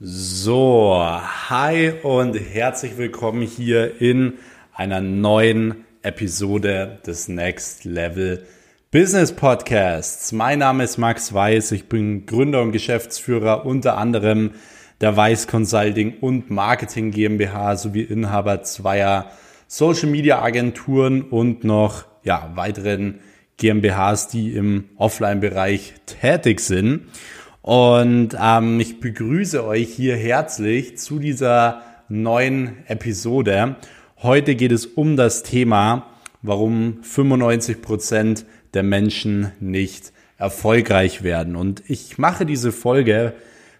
So, hi und herzlich willkommen hier in einer neuen Episode des Next Level Business Podcasts. Mein Name ist Max Weiß, ich bin Gründer und Geschäftsführer unter anderem der Weiß Consulting und Marketing GmbH sowie Inhaber zweier Social Media Agenturen und noch ja, weiteren GmbHs, die im Offline-Bereich tätig sind. Und ähm, ich begrüße euch hier herzlich zu dieser neuen Episode. Heute geht es um das Thema, warum 95 Prozent der Menschen nicht erfolgreich werden. Und ich mache diese Folge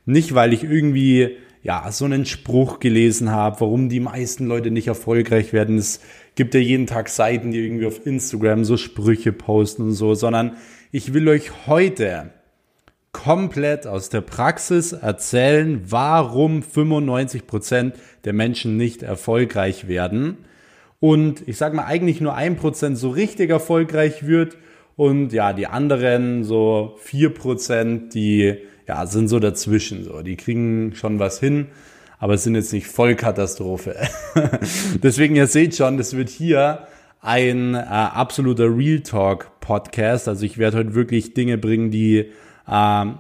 nicht, weil ich irgendwie ja so einen Spruch gelesen habe, warum die meisten Leute nicht erfolgreich werden. Es gibt ja jeden Tag Seiten, die irgendwie auf Instagram so Sprüche posten und so, sondern ich will euch heute komplett aus der Praxis erzählen, warum 95 Prozent der Menschen nicht erfolgreich werden. Und ich sage mal, eigentlich nur ein Prozent so richtig erfolgreich wird. Und ja, die anderen so vier Prozent, die ja, sind so dazwischen. So. Die kriegen schon was hin, aber es sind jetzt nicht Vollkatastrophe. Deswegen, ihr seht schon, das wird hier ein äh, absoluter Real Talk Podcast. Also ich werde heute wirklich Dinge bringen, die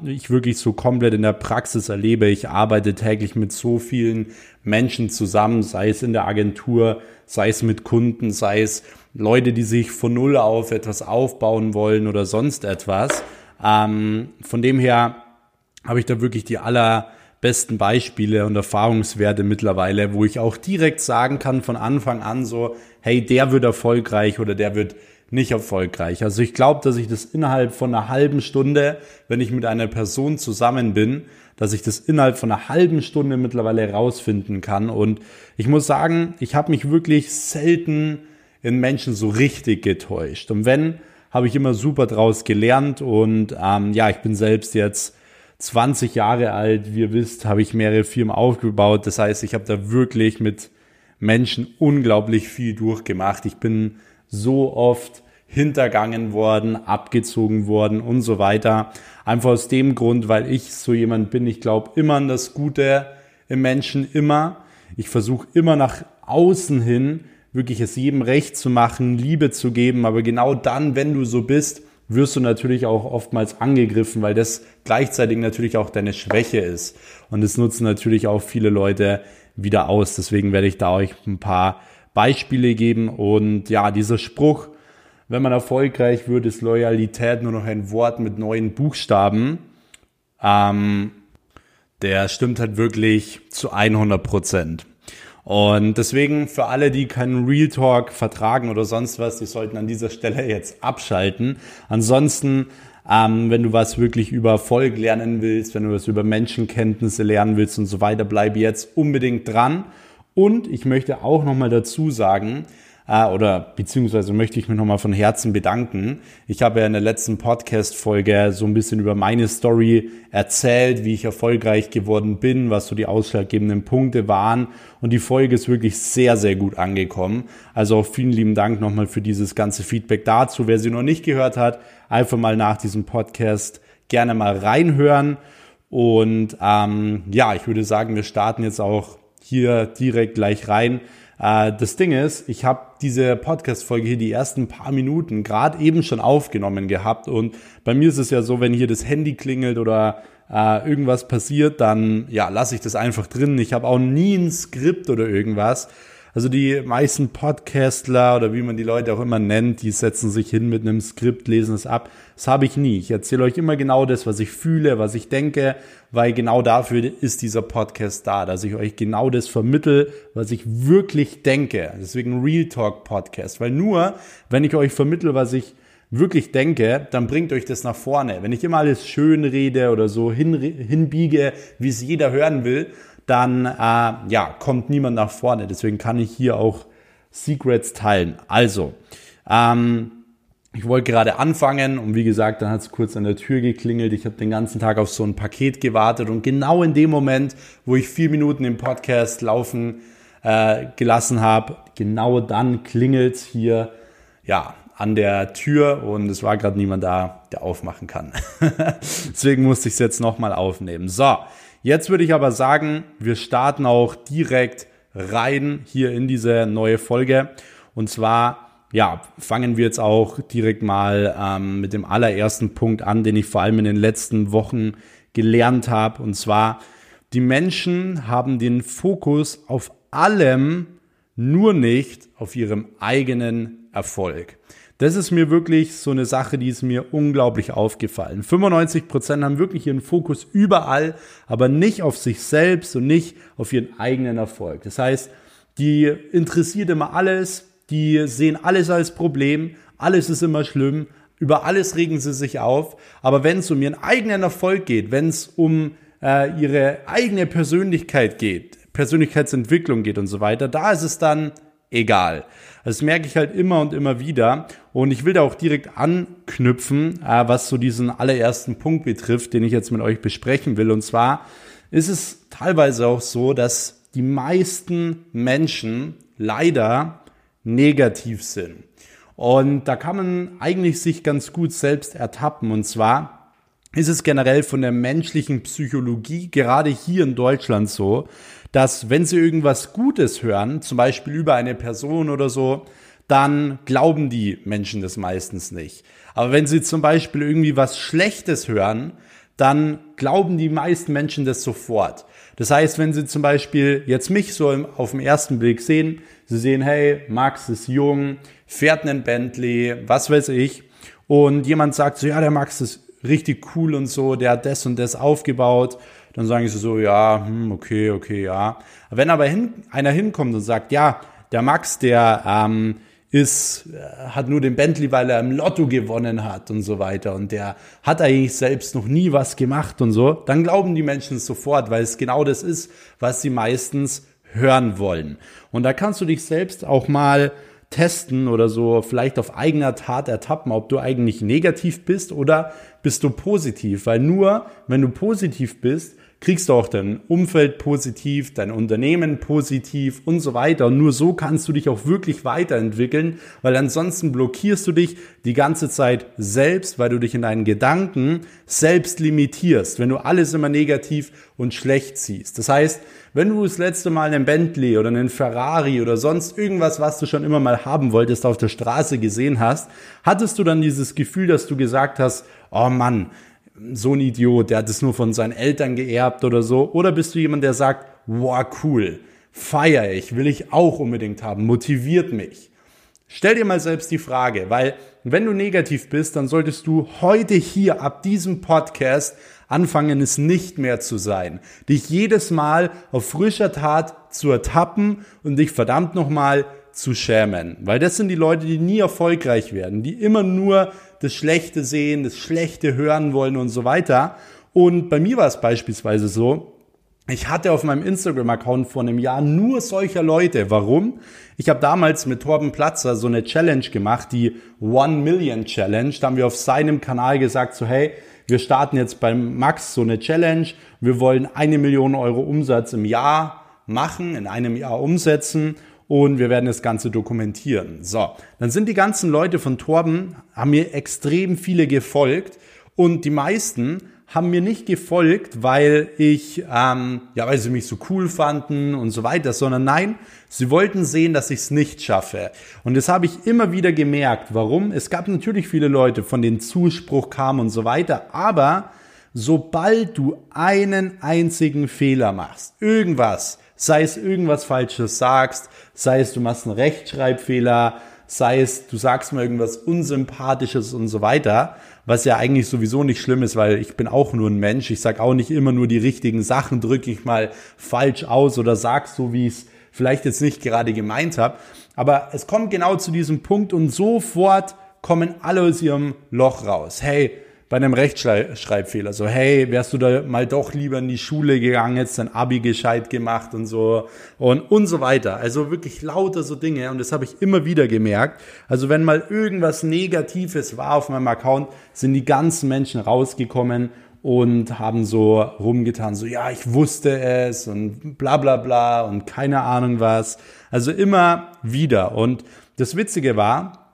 ich wirklich so komplett in der Praxis erlebe. Ich arbeite täglich mit so vielen Menschen zusammen, sei es in der Agentur, sei es mit Kunden, sei es Leute, die sich von Null auf etwas aufbauen wollen oder sonst etwas. Ähm, von dem her habe ich da wirklich die allerbesten Beispiele und Erfahrungswerte mittlerweile, wo ich auch direkt sagen kann von Anfang an so, hey, der wird erfolgreich oder der wird nicht erfolgreich. Also ich glaube, dass ich das innerhalb von einer halben Stunde, wenn ich mit einer Person zusammen bin, dass ich das innerhalb von einer halben Stunde mittlerweile herausfinden kann. Und ich muss sagen, ich habe mich wirklich selten in Menschen so richtig getäuscht. Und wenn, habe ich immer super draus gelernt. Und ähm, ja, ich bin selbst jetzt 20 Jahre alt. Wie ihr wisst, habe ich mehrere Firmen aufgebaut. Das heißt, ich habe da wirklich mit Menschen unglaublich viel durchgemacht. Ich bin so oft hintergangen worden, abgezogen worden und so weiter. Einfach aus dem Grund, weil ich so jemand bin, ich glaube immer an das Gute im Menschen, immer. Ich versuche immer nach außen hin wirklich es jedem recht zu machen, Liebe zu geben, aber genau dann, wenn du so bist, wirst du natürlich auch oftmals angegriffen, weil das gleichzeitig natürlich auch deine Schwäche ist. Und das nutzen natürlich auch viele Leute wieder aus. Deswegen werde ich da euch ein paar Beispiele geben. Und ja, dieser Spruch, wenn man erfolgreich wird, ist Loyalität nur noch ein Wort mit neuen Buchstaben. Ähm, der stimmt halt wirklich zu 100 Prozent. Und deswegen für alle, die keinen Real Talk vertragen oder sonst was, die sollten an dieser Stelle jetzt abschalten. Ansonsten, ähm, wenn du was wirklich über Erfolg lernen willst, wenn du was über Menschenkenntnisse lernen willst und so weiter, bleib jetzt unbedingt dran. Und ich möchte auch nochmal dazu sagen, äh, oder beziehungsweise möchte ich mich nochmal von Herzen bedanken. Ich habe ja in der letzten Podcast-Folge so ein bisschen über meine Story erzählt, wie ich erfolgreich geworden bin, was so die ausschlaggebenden Punkte waren. Und die Folge ist wirklich sehr, sehr gut angekommen. Also auch vielen lieben Dank nochmal für dieses ganze Feedback dazu. Wer sie noch nicht gehört hat, einfach mal nach diesem Podcast gerne mal reinhören. Und ähm, ja, ich würde sagen, wir starten jetzt auch hier direkt gleich rein. Äh, das Ding ist, ich habe diese Podcast-Folge hier die ersten paar Minuten gerade eben schon aufgenommen gehabt und bei mir ist es ja so, wenn hier das Handy klingelt oder äh, irgendwas passiert, dann ja lasse ich das einfach drin. Ich habe auch nie ein Skript oder irgendwas. Also die meisten Podcastler oder wie man die Leute auch immer nennt, die setzen sich hin mit einem Skript, lesen es ab. Das habe ich nie. Ich erzähle euch immer genau das, was ich fühle, was ich denke, weil genau dafür ist dieser Podcast da, dass ich euch genau das vermittel, was ich wirklich denke. Deswegen Real Talk Podcast, weil nur wenn ich euch vermittel, was ich wirklich denke, dann bringt euch das nach vorne. Wenn ich immer alles schön rede oder so hin, hinbiege, wie es jeder hören will, dann äh, ja, kommt niemand nach vorne. Deswegen kann ich hier auch Secrets teilen. Also, ähm, ich wollte gerade anfangen und wie gesagt, dann hat es kurz an der Tür geklingelt. Ich habe den ganzen Tag auf so ein Paket gewartet und genau in dem Moment, wo ich vier Minuten im Podcast laufen äh, gelassen habe, genau dann klingelt hier ja an der Tür und es war gerade niemand da, der aufmachen kann. Deswegen musste ich es jetzt nochmal aufnehmen. So, jetzt würde ich aber sagen, wir starten auch direkt rein hier in diese neue Folge. Und zwar, ja, fangen wir jetzt auch direkt mal ähm, mit dem allerersten Punkt an, den ich vor allem in den letzten Wochen gelernt habe. Und zwar, die Menschen haben den Fokus auf allem, nur nicht auf ihrem eigenen Erfolg. Das ist mir wirklich so eine Sache, die ist mir unglaublich aufgefallen. 95 Prozent haben wirklich ihren Fokus überall, aber nicht auf sich selbst und nicht auf ihren eigenen Erfolg. Das heißt, die interessiert immer alles, die sehen alles als Problem, alles ist immer schlimm, über alles regen sie sich auf, aber wenn es um ihren eigenen Erfolg geht, wenn es um äh, ihre eigene Persönlichkeit geht, Persönlichkeitsentwicklung geht und so weiter, da ist es dann egal. Das merke ich halt immer und immer wieder. Und ich will da auch direkt anknüpfen, äh, was so diesen allerersten Punkt betrifft, den ich jetzt mit euch besprechen will. Und zwar ist es teilweise auch so, dass die meisten Menschen leider negativ sind. Und da kann man eigentlich sich ganz gut selbst ertappen. Und zwar ist es generell von der menschlichen Psychologie gerade hier in Deutschland so, dass wenn sie irgendwas Gutes hören, zum Beispiel über eine Person oder so, dann glauben die Menschen das meistens nicht. Aber wenn sie zum Beispiel irgendwie was Schlechtes hören, dann glauben die meisten Menschen das sofort. Das heißt, wenn sie zum Beispiel jetzt mich so auf den ersten Blick sehen, sie sehen, hey, Max ist jung, fährt einen Bentley, was weiß ich, und jemand sagt so, ja, der Max ist richtig cool und so, der hat das und das aufgebaut dann sagen sie so, ja, hm, okay, okay, ja. Wenn aber hin, einer hinkommt und sagt, ja, der Max, der ähm, ist, äh, hat nur den Bentley, weil er im Lotto gewonnen hat und so weiter und der hat eigentlich selbst noch nie was gemacht und so, dann glauben die Menschen sofort, weil es genau das ist, was sie meistens hören wollen. Und da kannst du dich selbst auch mal testen oder so vielleicht auf eigener Tat ertappen, ob du eigentlich negativ bist oder bist du positiv. Weil nur wenn du positiv bist, kriegst du auch dein Umfeld positiv, dein Unternehmen positiv und so weiter. Nur so kannst du dich auch wirklich weiterentwickeln, weil ansonsten blockierst du dich die ganze Zeit selbst, weil du dich in deinen Gedanken selbst limitierst, wenn du alles immer negativ und schlecht siehst. Das heißt, wenn du das letzte Mal einen Bentley oder einen Ferrari oder sonst irgendwas, was du schon immer mal haben wolltest, auf der Straße gesehen hast, hattest du dann dieses Gefühl, dass du gesagt hast, oh Mann, so ein Idiot, der hat es nur von seinen Eltern geerbt oder so? Oder bist du jemand, der sagt, wow, cool, feier ich, will ich auch unbedingt haben, motiviert mich? Stell dir mal selbst die Frage, weil wenn du negativ bist, dann solltest du heute hier ab diesem Podcast anfangen, es nicht mehr zu sein. Dich jedes Mal auf frischer Tat zu ertappen und dich verdammt nochmal zu schämen. Weil das sind die Leute, die nie erfolgreich werden, die immer nur das Schlechte sehen, das Schlechte hören wollen und so weiter. Und bei mir war es beispielsweise so, ich hatte auf meinem Instagram-Account vor einem Jahr nur solcher Leute. Warum? Ich habe damals mit Torben Platzer so eine Challenge gemacht, die One Million Challenge. Da haben wir auf seinem Kanal gesagt, so hey, wir starten jetzt beim Max so eine Challenge. Wir wollen eine Million Euro Umsatz im Jahr machen, in einem Jahr umsetzen und wir werden das Ganze dokumentieren. So, dann sind die ganzen Leute von Torben, haben mir extrem viele gefolgt und die meisten haben mir nicht gefolgt, weil ich, ähm, ja, weil sie mich so cool fanden und so weiter, sondern nein, sie wollten sehen, dass ich es nicht schaffe. Und das habe ich immer wieder gemerkt. Warum? Es gab natürlich viele Leute, von denen Zuspruch kam und so weiter, aber sobald du einen einzigen Fehler machst, irgendwas, sei es irgendwas Falsches sagst, sei es du machst einen Rechtschreibfehler, sei es du sagst mal irgendwas Unsympathisches und so weiter, was ja eigentlich sowieso nicht schlimm ist, weil ich bin auch nur ein Mensch, ich sag auch nicht immer nur die richtigen Sachen, drücke ich mal falsch aus oder sag so, wie ich es vielleicht jetzt nicht gerade gemeint habe, aber es kommt genau zu diesem Punkt und sofort kommen alle aus ihrem Loch raus. Hey, bei einem Rechtschreibfehler. So, hey, wärst du da mal doch lieber in die Schule gegangen, jetzt dein Abi gescheit gemacht und so und, und so weiter. Also wirklich lauter so Dinge und das habe ich immer wieder gemerkt. Also wenn mal irgendwas Negatives war auf meinem Account, sind die ganzen Menschen rausgekommen und haben so rumgetan, so ja, ich wusste es und bla bla bla und keine Ahnung was. Also immer wieder. Und das Witzige war,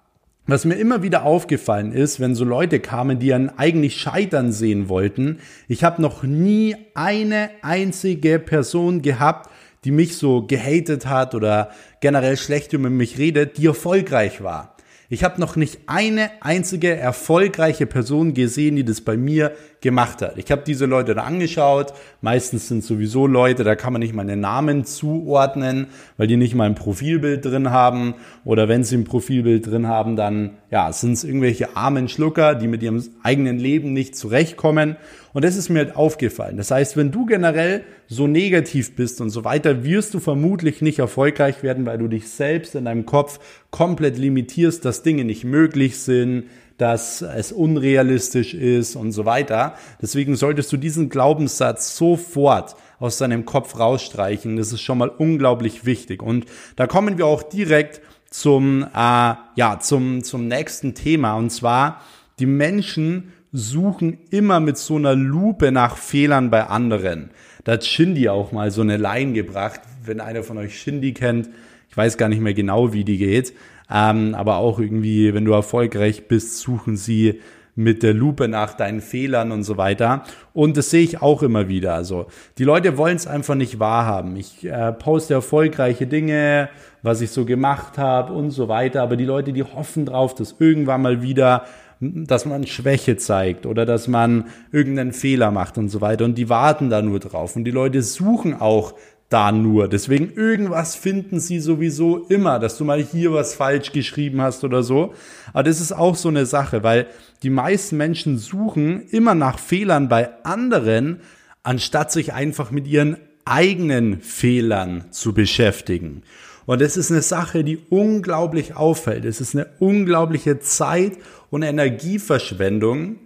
was mir immer wieder aufgefallen ist, wenn so Leute kamen, die einen eigentlich scheitern sehen wollten, ich habe noch nie eine einzige Person gehabt, die mich so gehatet hat oder generell schlecht über mich redet, die erfolgreich war. Ich habe noch nicht eine einzige erfolgreiche Person gesehen, die das bei mir gemacht hat. Ich habe diese Leute da angeschaut. Meistens sind sowieso Leute, da kann man nicht mal einen Namen zuordnen, weil die nicht mal ein Profilbild drin haben. Oder wenn sie ein Profilbild drin haben, dann ja, sind es irgendwelche armen Schlucker, die mit ihrem eigenen Leben nicht zurechtkommen. Und das ist mir halt aufgefallen. Das heißt, wenn du generell so negativ bist und so weiter, wirst du vermutlich nicht erfolgreich werden, weil du dich selbst in deinem Kopf komplett limitierst, dass Dinge nicht möglich sind, dass es unrealistisch ist und so weiter. Deswegen solltest du diesen Glaubenssatz sofort aus deinem Kopf rausstreichen. Das ist schon mal unglaublich wichtig. Und da kommen wir auch direkt zum, äh, ja, zum, zum nächsten Thema. Und zwar, die Menschen suchen immer mit so einer Lupe nach Fehlern bei anderen. Da hat Shindy auch mal so eine Line gebracht. Wenn einer von euch Shindy kennt, ich weiß gar nicht mehr genau, wie die geht, ähm, aber auch irgendwie, wenn du erfolgreich bist, suchen sie mit der Lupe nach deinen Fehlern und so weiter. Und das sehe ich auch immer wieder. Also die Leute wollen es einfach nicht wahrhaben. Ich äh, poste erfolgreiche Dinge, was ich so gemacht habe und so weiter. Aber die Leute, die hoffen drauf, dass irgendwann mal wieder dass man Schwäche zeigt oder dass man irgendeinen Fehler macht und so weiter. Und die warten da nur drauf. Und die Leute suchen auch da nur. Deswegen irgendwas finden sie sowieso immer, dass du mal hier was falsch geschrieben hast oder so. Aber das ist auch so eine Sache, weil die meisten Menschen suchen immer nach Fehlern bei anderen, anstatt sich einfach mit ihren eigenen Fehlern zu beschäftigen. Und das ist eine Sache, die unglaublich auffällt. Es ist eine unglaubliche Zeit- und Energieverschwendung,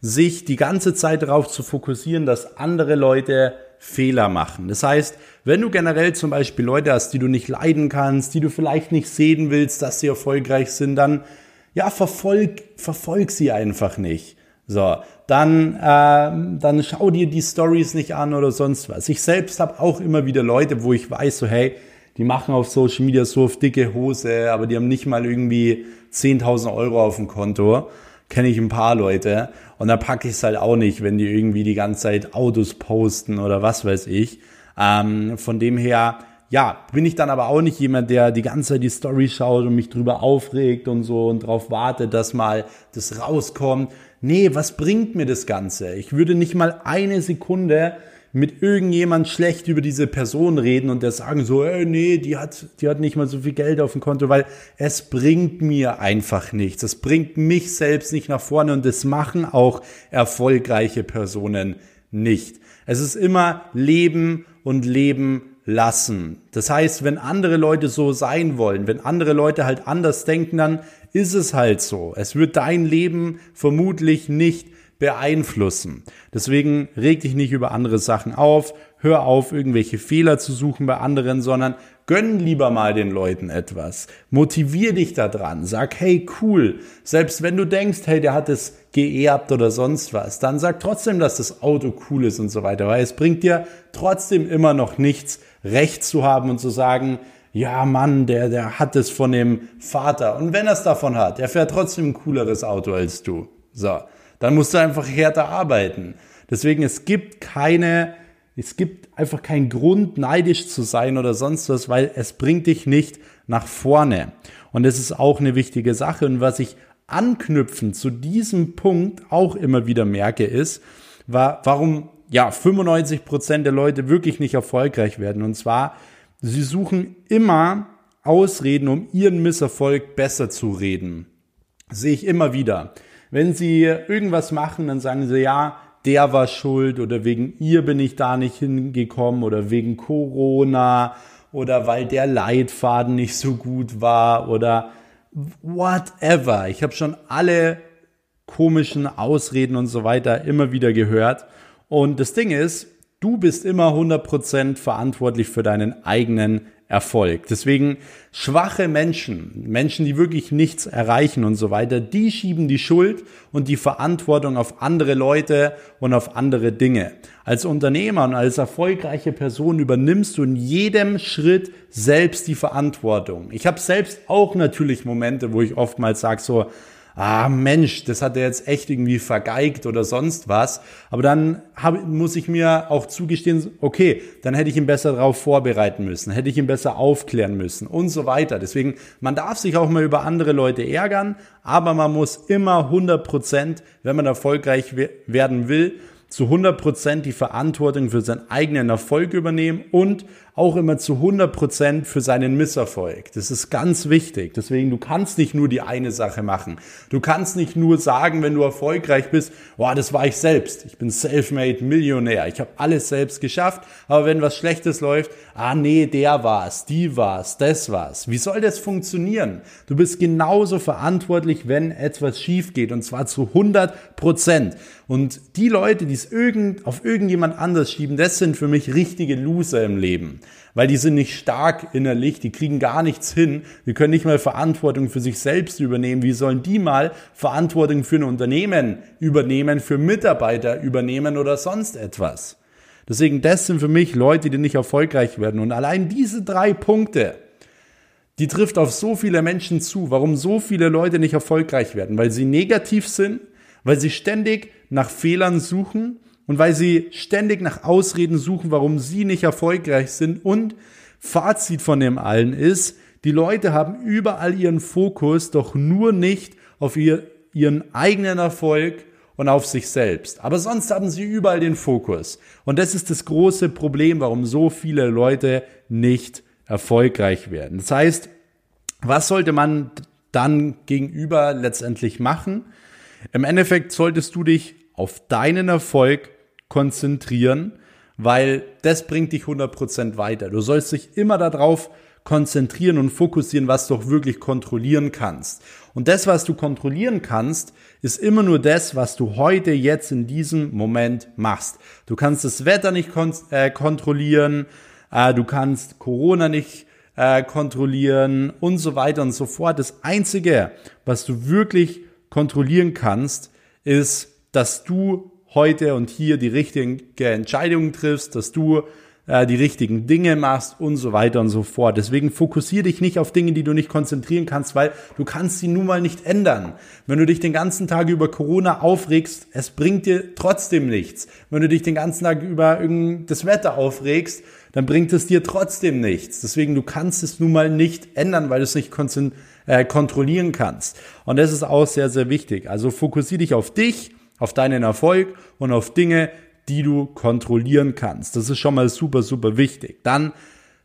sich die ganze Zeit darauf zu fokussieren, dass andere Leute Fehler machen. Das heißt, wenn du generell zum Beispiel Leute hast, die du nicht leiden kannst, die du vielleicht nicht sehen willst, dass sie erfolgreich sind, dann ja, verfolg, verfolg sie einfach nicht. So, dann, äh, dann schau dir die Stories nicht an oder sonst was. Ich selbst habe auch immer wieder Leute, wo ich weiß, so hey, die machen auf Social Media so auf dicke Hose, aber die haben nicht mal irgendwie 10.000 Euro auf dem Konto kenne ich ein paar Leute und da packe ich es halt auch nicht, wenn die irgendwie die ganze Zeit Autos posten oder was weiß ich. Ähm, von dem her, ja, bin ich dann aber auch nicht jemand, der die ganze Zeit die Story schaut und mich drüber aufregt und so und darauf wartet, dass mal das rauskommt. Nee, was bringt mir das Ganze? Ich würde nicht mal eine Sekunde mit irgendjemand schlecht über diese Person reden und der sagen so, äh, nee, die hat, die hat nicht mal so viel Geld auf dem Konto, weil es bringt mir einfach nichts. Es bringt mich selbst nicht nach vorne und das machen auch erfolgreiche Personen nicht. Es ist immer Leben und Leben lassen. Das heißt, wenn andere Leute so sein wollen, wenn andere Leute halt anders denken, dann ist es halt so. Es wird dein Leben vermutlich nicht beeinflussen. Deswegen reg dich nicht über andere Sachen auf, hör auf, irgendwelche Fehler zu suchen bei anderen, sondern gönn lieber mal den Leuten etwas. Motivier dich da dran. Sag, hey, cool. Selbst wenn du denkst, hey, der hat es geerbt oder sonst was, dann sag trotzdem, dass das Auto cool ist und so weiter, weil es bringt dir trotzdem immer noch nichts, Recht zu haben und zu sagen, ja, Mann, der, der hat es von dem Vater. Und wenn er es davon hat, der fährt trotzdem ein cooleres Auto als du. So dann musst du einfach härter arbeiten. Deswegen, es gibt keine, es gibt einfach keinen Grund, neidisch zu sein oder sonst was, weil es bringt dich nicht nach vorne. Und das ist auch eine wichtige Sache. Und was ich anknüpfend zu diesem Punkt auch immer wieder merke, ist, war, warum ja 95 Prozent der Leute wirklich nicht erfolgreich werden. Und zwar, sie suchen immer Ausreden, um ihren Misserfolg besser zu reden. Sehe ich immer wieder. Wenn sie irgendwas machen, dann sagen sie, ja, der war schuld oder wegen ihr bin ich da nicht hingekommen oder wegen Corona oder weil der Leitfaden nicht so gut war oder whatever. Ich habe schon alle komischen Ausreden und so weiter immer wieder gehört. Und das Ding ist, du bist immer 100% verantwortlich für deinen eigenen Erfolg. Deswegen schwache Menschen, Menschen, die wirklich nichts erreichen und so weiter, die schieben die Schuld und die Verantwortung auf andere Leute und auf andere Dinge. Als Unternehmer und als erfolgreiche Person übernimmst du in jedem Schritt selbst die Verantwortung. Ich habe selbst auch natürlich Momente, wo ich oftmals sage so, ah Mensch, das hat er jetzt echt irgendwie vergeigt oder sonst was. Aber dann hab, muss ich mir auch zugestehen, okay, dann hätte ich ihn besser darauf vorbereiten müssen, hätte ich ihn besser aufklären müssen und so weiter. Deswegen, man darf sich auch mal über andere Leute ärgern, aber man muss immer 100 Prozent, wenn man erfolgreich werden will, zu 100 Prozent die Verantwortung für seinen eigenen Erfolg übernehmen und auch immer zu 100 Prozent für seinen Misserfolg. Das ist ganz wichtig. Deswegen, du kannst nicht nur die eine Sache machen. Du kannst nicht nur sagen, wenn du erfolgreich bist, boah, das war ich selbst. Ich bin self-made Millionär. Ich habe alles selbst geschafft. Aber wenn was Schlechtes läuft, ah nee, der war's, die war's, das war's. Wie soll das funktionieren? Du bist genauso verantwortlich, wenn etwas schief geht und zwar zu 100 Prozent. Und die Leute, die es irgend, auf irgendjemand anders schieben, das sind für mich richtige Loser im Leben weil die sind nicht stark innerlich, die kriegen gar nichts hin, die können nicht mal Verantwortung für sich selbst übernehmen. Wie sollen die mal Verantwortung für ein Unternehmen übernehmen, für Mitarbeiter übernehmen oder sonst etwas? Deswegen, das sind für mich Leute, die nicht erfolgreich werden. Und allein diese drei Punkte, die trifft auf so viele Menschen zu. Warum so viele Leute nicht erfolgreich werden? Weil sie negativ sind, weil sie ständig nach Fehlern suchen, und weil sie ständig nach Ausreden suchen, warum sie nicht erfolgreich sind. Und Fazit von dem allen ist, die Leute haben überall ihren Fokus, doch nur nicht auf ihr, ihren eigenen Erfolg und auf sich selbst. Aber sonst haben sie überall den Fokus. Und das ist das große Problem, warum so viele Leute nicht erfolgreich werden. Das heißt, was sollte man dann gegenüber letztendlich machen? Im Endeffekt solltest du dich auf deinen Erfolg konzentrieren, weil das bringt dich 100% weiter. Du sollst dich immer darauf konzentrieren und fokussieren, was du auch wirklich kontrollieren kannst. Und das, was du kontrollieren kannst, ist immer nur das, was du heute jetzt in diesem Moment machst. Du kannst das Wetter nicht kon äh, kontrollieren, äh, du kannst Corona nicht äh, kontrollieren und so weiter und so fort. Das Einzige, was du wirklich kontrollieren kannst, ist, dass du heute und hier die richtigen Entscheidungen triffst, dass du äh, die richtigen Dinge machst und so weiter und so fort. Deswegen fokussiere dich nicht auf Dinge, die du nicht konzentrieren kannst, weil du kannst sie nun mal nicht ändern. Wenn du dich den ganzen Tag über Corona aufregst, es bringt dir trotzdem nichts. Wenn du dich den ganzen Tag über das Wetter aufregst, dann bringt es dir trotzdem nichts. Deswegen, du kannst es nun mal nicht ändern, weil du es nicht äh, kontrollieren kannst. Und das ist auch sehr, sehr wichtig. Also fokussiere dich auf dich auf deinen Erfolg und auf Dinge, die du kontrollieren kannst. Das ist schon mal super, super wichtig. Dann,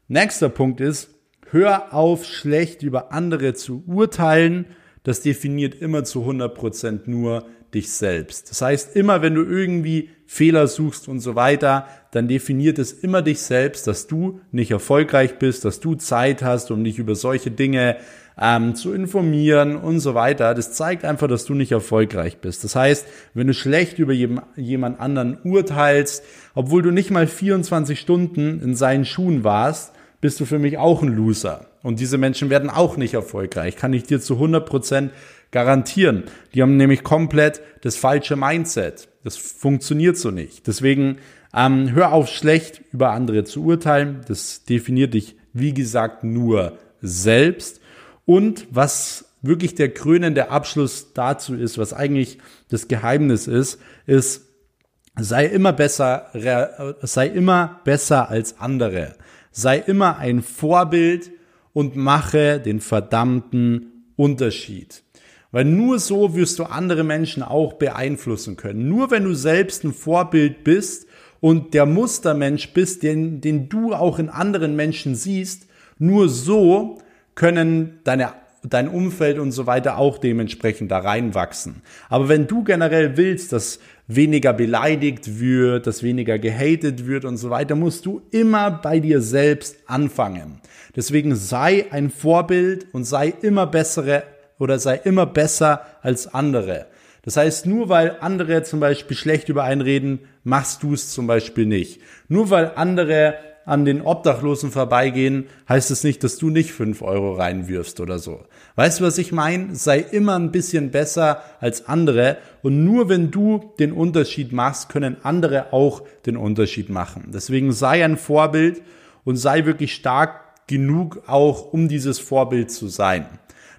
nächster Punkt ist, hör auf, schlecht über andere zu urteilen. Das definiert immer zu 100% nur dich selbst. Das heißt, immer wenn du irgendwie Fehler suchst und so weiter, dann definiert es immer dich selbst, dass du nicht erfolgreich bist, dass du Zeit hast, um dich über solche Dinge ähm, zu informieren und so weiter. Das zeigt einfach, dass du nicht erfolgreich bist. Das heißt, wenn du schlecht über jemand anderen urteilst, obwohl du nicht mal 24 Stunden in seinen Schuhen warst, bist du für mich auch ein Loser. Und diese Menschen werden auch nicht erfolgreich, kann ich dir zu 100 Prozent garantieren. Die haben nämlich komplett das falsche Mindset. Das funktioniert so nicht. Deswegen ähm, hör auf, schlecht über andere zu urteilen. Das definiert dich, wie gesagt, nur selbst. Und was wirklich der krönende Abschluss dazu ist, was eigentlich das Geheimnis ist, ist, sei immer besser, sei immer besser als andere. Sei immer ein Vorbild und mache den verdammten Unterschied. Weil nur so wirst du andere Menschen auch beeinflussen können. Nur wenn du selbst ein Vorbild bist und der Mustermensch bist, den, den du auch in anderen Menschen siehst, nur so können deine dein Umfeld und so weiter auch dementsprechend da reinwachsen. Aber wenn du generell willst, dass weniger beleidigt wird, dass weniger gehatet wird und so weiter, musst du immer bei dir selbst anfangen. Deswegen sei ein Vorbild und sei immer bessere oder sei immer besser als andere. Das heißt, nur weil andere zum Beispiel schlecht über einen reden, machst du es zum Beispiel nicht. Nur weil andere an den Obdachlosen vorbeigehen, heißt es nicht, dass du nicht fünf Euro reinwirfst oder so. Weißt du, was ich meine? Sei immer ein bisschen besser als andere und nur wenn du den Unterschied machst, können andere auch den Unterschied machen. Deswegen sei ein Vorbild und sei wirklich stark genug auch, um dieses Vorbild zu sein.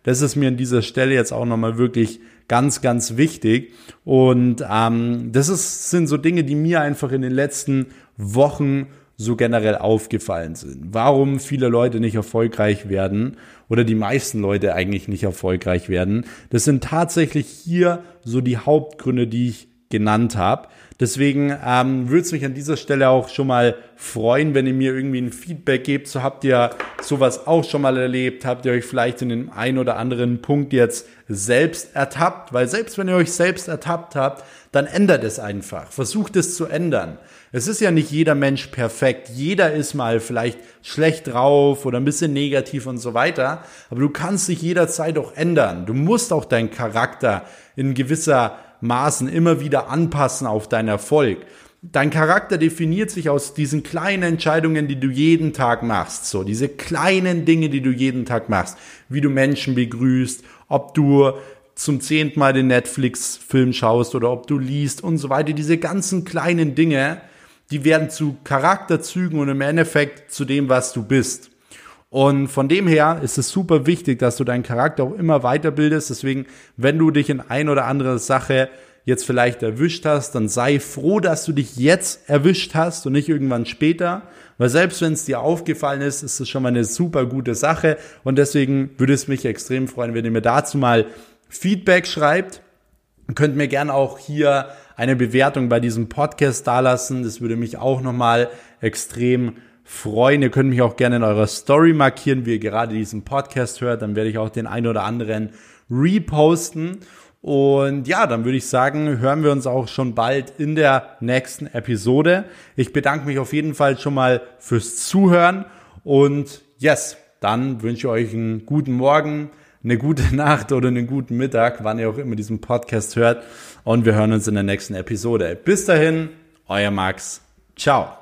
Das ist mir an dieser Stelle jetzt auch nochmal wirklich ganz, ganz wichtig. Und ähm, das ist, sind so Dinge, die mir einfach in den letzten Wochen so generell aufgefallen sind. Warum viele Leute nicht erfolgreich werden oder die meisten Leute eigentlich nicht erfolgreich werden. Das sind tatsächlich hier so die Hauptgründe, die ich genannt habe. Deswegen ähm, würde es mich an dieser Stelle auch schon mal freuen, wenn ihr mir irgendwie ein Feedback gebt. So habt ihr sowas auch schon mal erlebt? Habt ihr euch vielleicht in dem einen oder anderen Punkt jetzt selbst ertappt? Weil selbst wenn ihr euch selbst ertappt habt, dann ändert es einfach. Versucht es zu ändern. Es ist ja nicht jeder Mensch perfekt. Jeder ist mal vielleicht schlecht drauf oder ein bisschen negativ und so weiter. Aber du kannst dich jederzeit auch ändern. Du musst auch deinen Charakter in gewisser Maßen immer wieder anpassen auf deinen Erfolg. Dein Charakter definiert sich aus diesen kleinen Entscheidungen, die du jeden Tag machst. So, diese kleinen Dinge, die du jeden Tag machst. Wie du Menschen begrüßt, ob du zum zehnten Mal den Netflix-Film schaust oder ob du liest und so weiter. Diese ganzen kleinen Dinge, die werden zu Charakterzügen und im Endeffekt zu dem, was du bist. Und von dem her ist es super wichtig, dass du deinen Charakter auch immer weiterbildest. Deswegen, wenn du dich in ein oder andere Sache jetzt vielleicht erwischt hast, dann sei froh, dass du dich jetzt erwischt hast und nicht irgendwann später. Weil selbst wenn es dir aufgefallen ist, ist es schon mal eine super gute Sache. Und deswegen würde es mich extrem freuen, wenn ihr mir dazu mal Feedback schreibt. Ihr könnt mir gerne auch hier eine Bewertung bei diesem Podcast dalassen. Das würde mich auch nochmal extrem freuen. Ihr könnt mich auch gerne in eurer Story markieren, wie ihr gerade diesen Podcast hört. Dann werde ich auch den ein oder anderen reposten. Und ja, dann würde ich sagen, hören wir uns auch schon bald in der nächsten Episode. Ich bedanke mich auf jeden Fall schon mal fürs Zuhören und yes, dann wünsche ich euch einen guten Morgen, eine gute Nacht oder einen guten Mittag, wann ihr auch immer diesen Podcast hört. Und wir hören uns in der nächsten Episode. Bis dahin, euer Max. Ciao.